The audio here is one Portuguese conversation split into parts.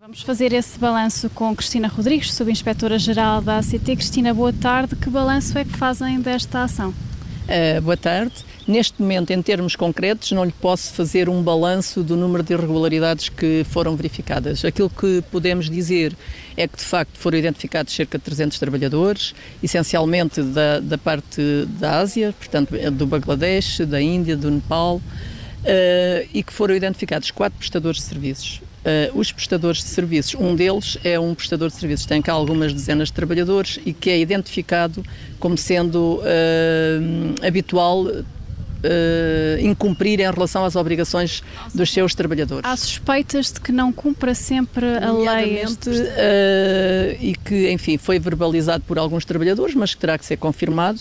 Vamos fazer esse balanço com Cristina Rodrigues, subinspetora-geral da ACT. Cristina, boa tarde. Que balanço é que fazem desta ação? Uh, boa tarde. Neste momento, em termos concretos, não lhe posso fazer um balanço do número de irregularidades que foram verificadas. Aquilo que podemos dizer é que, de facto, foram identificados cerca de 300 trabalhadores, essencialmente da, da parte da Ásia, portanto, do Bangladesh, da Índia, do Nepal, uh, e que foram identificados quatro prestadores de serviços. Uh, os prestadores de serviços, um deles é um prestador de serviços, tem cá algumas dezenas de trabalhadores e que é identificado como sendo uh, habitual uh, incumprir em relação às obrigações dos seus trabalhadores. Há suspeitas de que não cumpra sempre a lei este... e que, enfim, foi verbalizado por alguns trabalhadores, mas que terá que ser confirmado,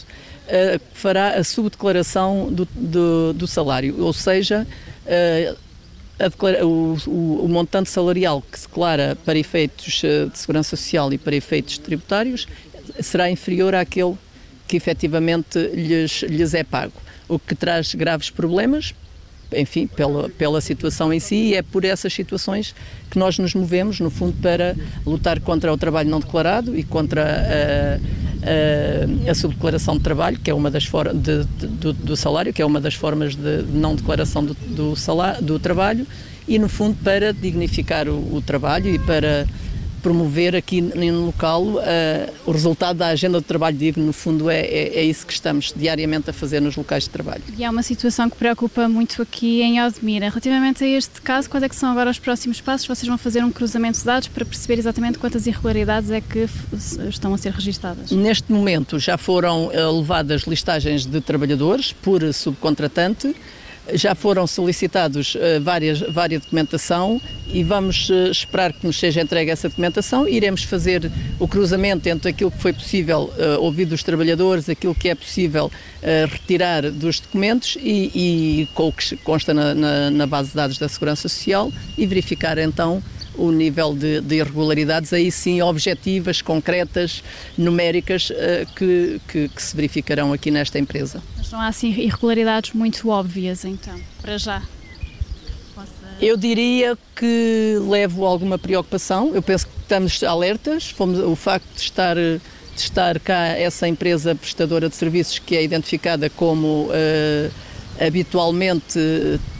fará a subdeclaração do, do, do salário, ou seja, declara, o, o, o, montante salarial que se declara para efeitos eh, de segurança social e para efeitos tributários será inferior àquele que efetivamente lhes, lhes é pago, o que traz graves problemas, enfim, pela, pela situação em si, e é por essas situações que nós nos movemos, no fundo, para lutar contra o trabalho não declarado e contra a, a, subdeclaração de trabalho, que é uma das formas do, do, salário, que é uma das formas de não declaração do, do, salário, do trabalho, e, no fundo, para dignificar o, o trabalho e para promover aqui no local uh, o resultado da agenda de trabalho digno. No fundo, é, é, é, isso que estamos diariamente a fazer nos locais de trabalho. E é uma situação que preocupa muito aqui em Odmira. Relativamente a este caso, quais é que são agora os próximos passos? Vocês vão fazer um cruzamento de dados para perceber exatamente quantas irregularidades é que estão a ser registadas? Neste momento já foram eh, levadas listagens de trabalhadores por subcontratante já foram solicitados uh, várias, várias documentação e vamos uh, esperar que nos seja entregue essa documentação. Iremos fazer o cruzamento entre aquilo que foi possível uh, ouvir dos trabalhadores, aquilo que é possível retirar dos documentos e, e, com o que consta na, na, na base de dados da Segurança Social e verificar então o nível de, de, irregularidades, aí sim objetivas, concretas, numéricas, que, que, que se verificarão aqui nesta empresa. Não há assim irregularidades muito óbvias, então, para já? Eu diria que levo alguma preocupação. Eu penso que estamos alertas. Fomos, o facto de estar, de estar cá essa empresa prestadora de serviços que é identificada como uh, habitualmente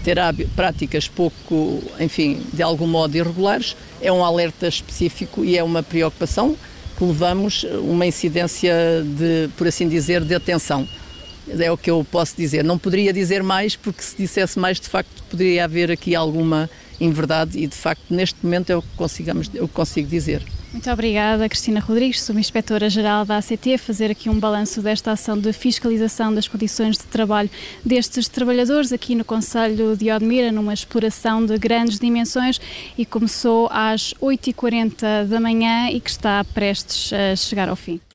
terá práticas pouco, enfim, de algum modo irregulares, é um alerta específico e é uma preocupação que levamos uma incidência de, por assim dizer, de atenção. É o que eu posso dizer. Não poderia dizer mais, porque se dissesse mais, de facto, poderia haver aqui alguma inverdade e, de facto, neste momento é o que, consigamos, é o que consigo dizer. Muito obrigada, Cristina Rodrigues, subinspetora-geral da ACT, a fazer aqui um balanço desta ação de fiscalização das condições de trabalho destes trabalhadores aqui no Conselho de Odmira, numa exploração de grandes dimensões e começou às 8h40 da manhã e que está prestes a chegar ao fim.